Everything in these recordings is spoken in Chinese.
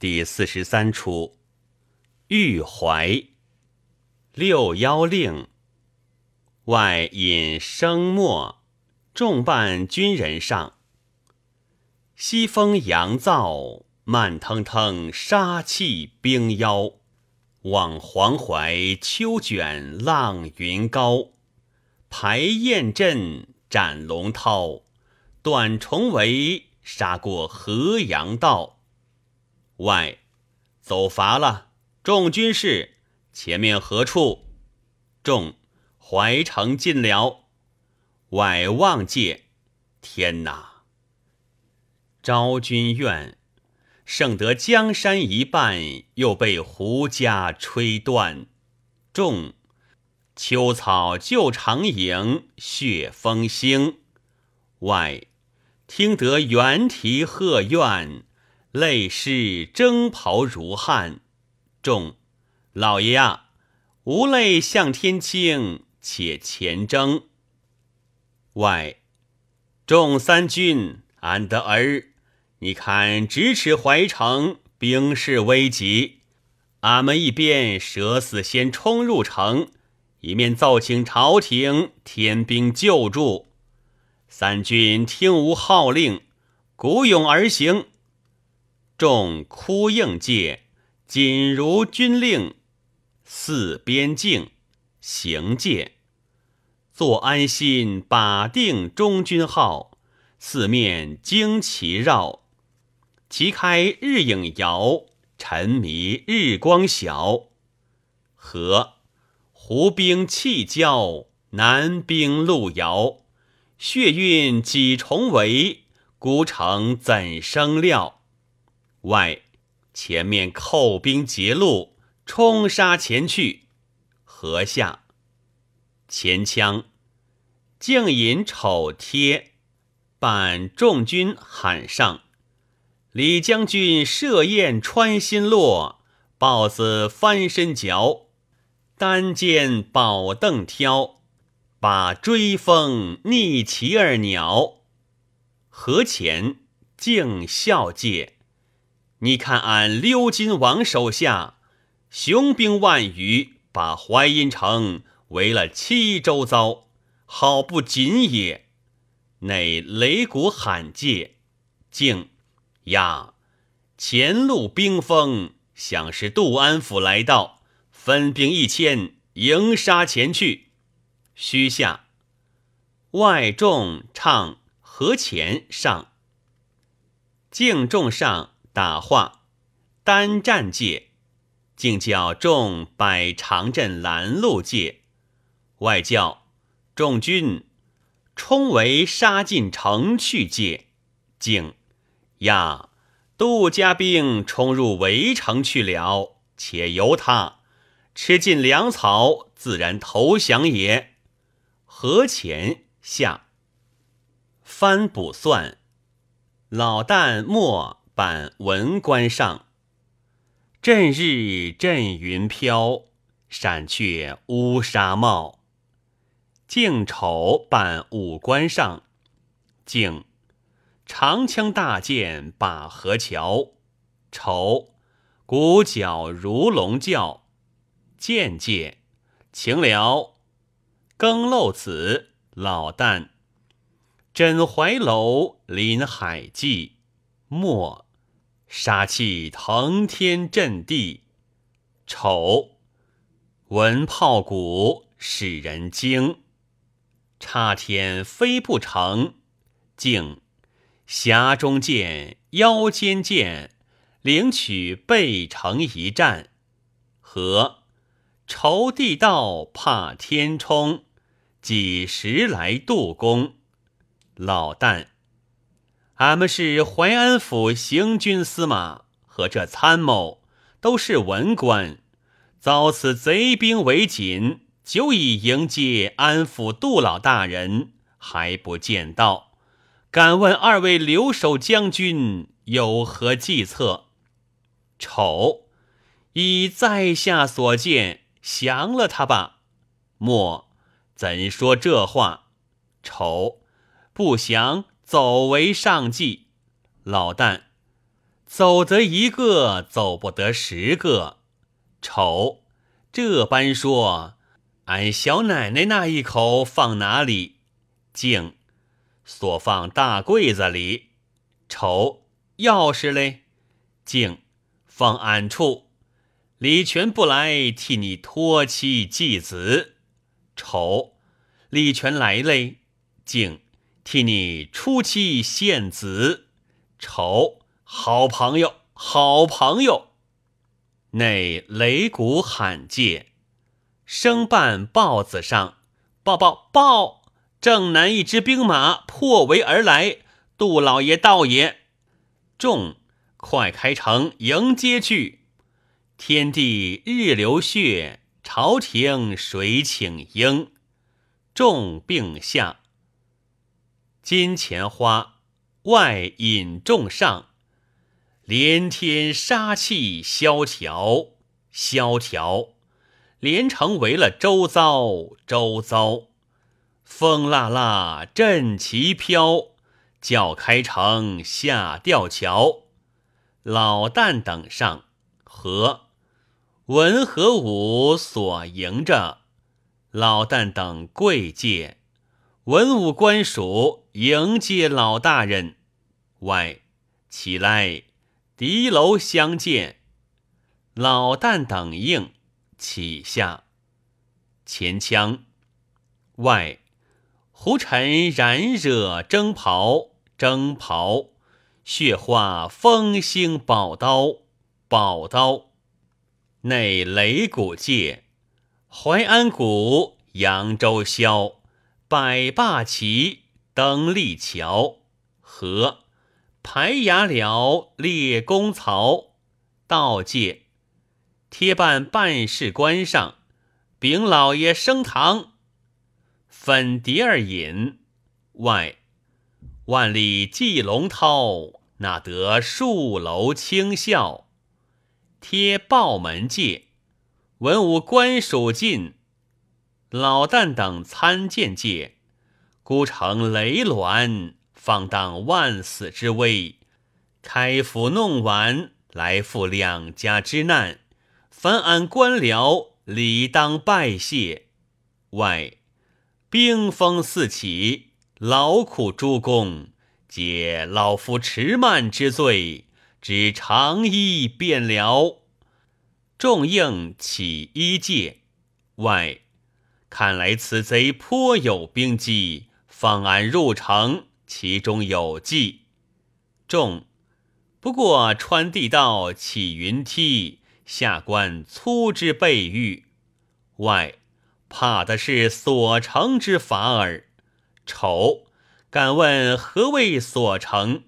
第四十三出，玉怀。六幺令，外引生墨，众伴军人上。西风扬噪，慢腾腾，杀气冰妖。望黄淮秋卷浪云高，排雁阵斩龙涛，断重围杀过河阳道。外走乏了，众军士前面何处？众怀城尽了。外望界，天哪！昭君怨，胜得江山一半，又被胡家吹断。众秋草旧长影，血风兴。外听得猿啼鹤怨。泪湿征袍如汗，众老爷啊，无泪向天倾，且前征。外众三军安得儿？你看咫尺怀城，兵势危急。俺们一边舍死先冲入城，一面奏请朝廷添兵救助。三军听无号令，鼓勇而行。众哭应戒，谨如军令。四边境行戒，坐安心，把定中军号。四面旌旗绕，旗开日影摇，沉迷日光晓。和胡兵气交，南兵路遥。血运几重围，孤城怎生料？外，前面寇兵截路，冲杀前去。河下，前枪，静引丑贴，伴众军喊上。李将军设宴穿心落，豹子翻身嚼，单肩宝凳挑，把追风逆旗儿鸟。河前，敬孝介。你看，俺鎏金王手下雄兵万余，把淮阴城围了七周遭，好不紧也。内擂鼓喊界，竟呀，前路兵锋，想是杜安府来到，分兵一千迎杀前去。须下外众唱和前上，敬众上。打话，单战界，竟叫众百长阵拦路界，外叫众军冲围杀进城去界，竟呀，杜家兵冲入围城去了，且由他吃尽粮草，自然投降也。河前下翻卜算，老旦末。扮文官上，阵日阵云飘，闪却乌纱帽。敬丑扮武官上，敬长枪大剑把河桥。丑鼓角如龙叫，剑界请了更漏子老旦，枕怀楼临海际莫。杀气腾天震地，丑闻炮鼓使人惊。插天飞不成，竟匣中剑，腰间剑，领取背城一战。和仇地道怕天冲，几时来渡宫？老旦。俺们是淮安府行军司马和这参谋，都是文官，遭此贼兵围紧，久已迎接安抚杜老大人，还不见到。敢问二位留守将军有何计策？丑，以在下所见，降了他吧。莫，怎说这话？丑，不降。走为上计，老旦，走得一个，走不得十个。丑，这般说，俺小奶奶那一口放哪里？静，锁放大柜子里。丑，钥匙嘞？静，放俺处。李全不来替你托妻祭子。丑，李全来嘞？静，替你出妻献子。丑，好朋友，好朋友。内擂鼓喊介，生办报子上报报报，正南一支兵马破围而来，杜老爷道也。众快开城迎接去。天地日流血，朝廷谁请缨？众并下，金钱花外引众上，连天杀气萧条，萧条。连城围了周遭，周遭。风辣辣阵旗飘，叫开城下吊桥。老旦等上和。文和武所迎着，老旦等跪戒，文武官属迎接老大人。外起来，敌楼相见。老旦等应，起下。前腔外，胡尘染惹征袍，征袍血化风星宝刀，宝刀。内擂鼓界，淮安鼓，扬州箫，百霸旗，登立桥，和排牙辽，列公曹，道界贴办办事官上，禀老爷升堂，粉蝶儿饮外，万里寄龙涛，哪得数楼清笑？贴报门界，文武官属进，老旦等参见界，孤城雷卵，放荡万死之危，开府弄丸，来赴两家之难，凡俺官僚理当拜谢。外兵锋四起，劳苦诸公，解老夫迟慢之罪。只长衣便了，众应起衣戒。外看来此贼颇有兵机，放俺入城，其中有计。众不过穿地道，起云梯，下官粗之备御。外怕的是所成之法耳。丑敢问何谓所成？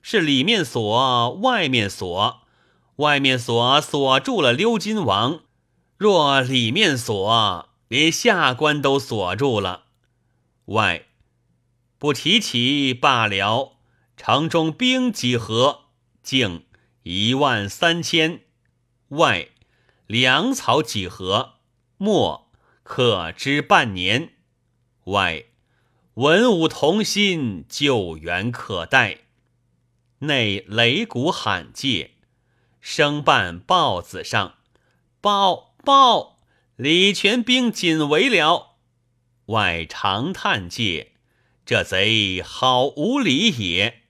是里面锁，外面锁，外面锁锁住了溜金王。若里面锁，连下官都锁住了。外不提起罢了。城中兵几何？竟一万三千。外粮草几何？莫可知半年。外文武同心，救援可待。内擂鼓喊介，声办报子上报报，李全兵紧围了。外长叹界，这贼好无礼也。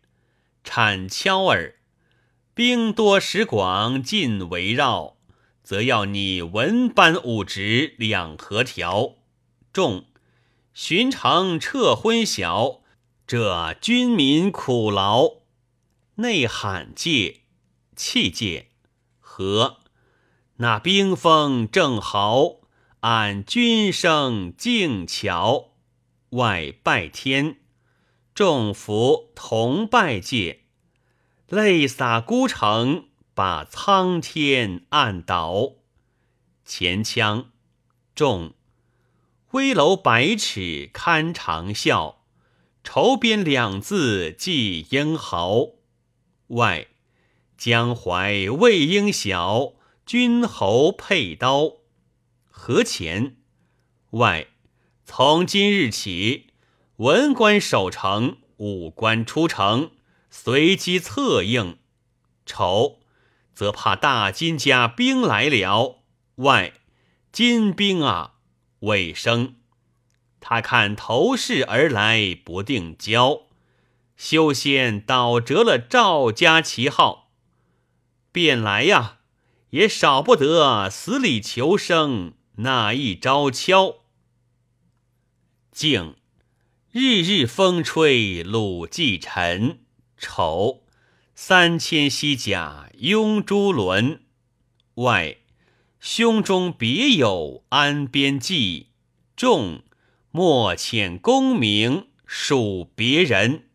产敲儿，兵多时广，尽围绕，则要你文班武职两合调。众巡城撤昏晓，这军民苦劳。内罕戒，气戒和那兵锋正好，俺军声静巧。外拜天，众福同拜戒，泪洒孤城，把苍天按倒。前腔众危楼百尺堪长啸，愁边两字寄英豪。外，江淮魏应晓，君侯佩刀。何前？外，从今日起，文官守城，武官出城，随机策应。丑，则怕大金家兵来了。外金兵啊，未生。他看头势而来，不定交。修仙倒折了赵家旗号，便来呀，也少不得死里求生那一招敲。静，日日风吹鲁季沉。丑，三千西甲拥珠轮。外，胸中别有安边计。众。莫遣功名属别人。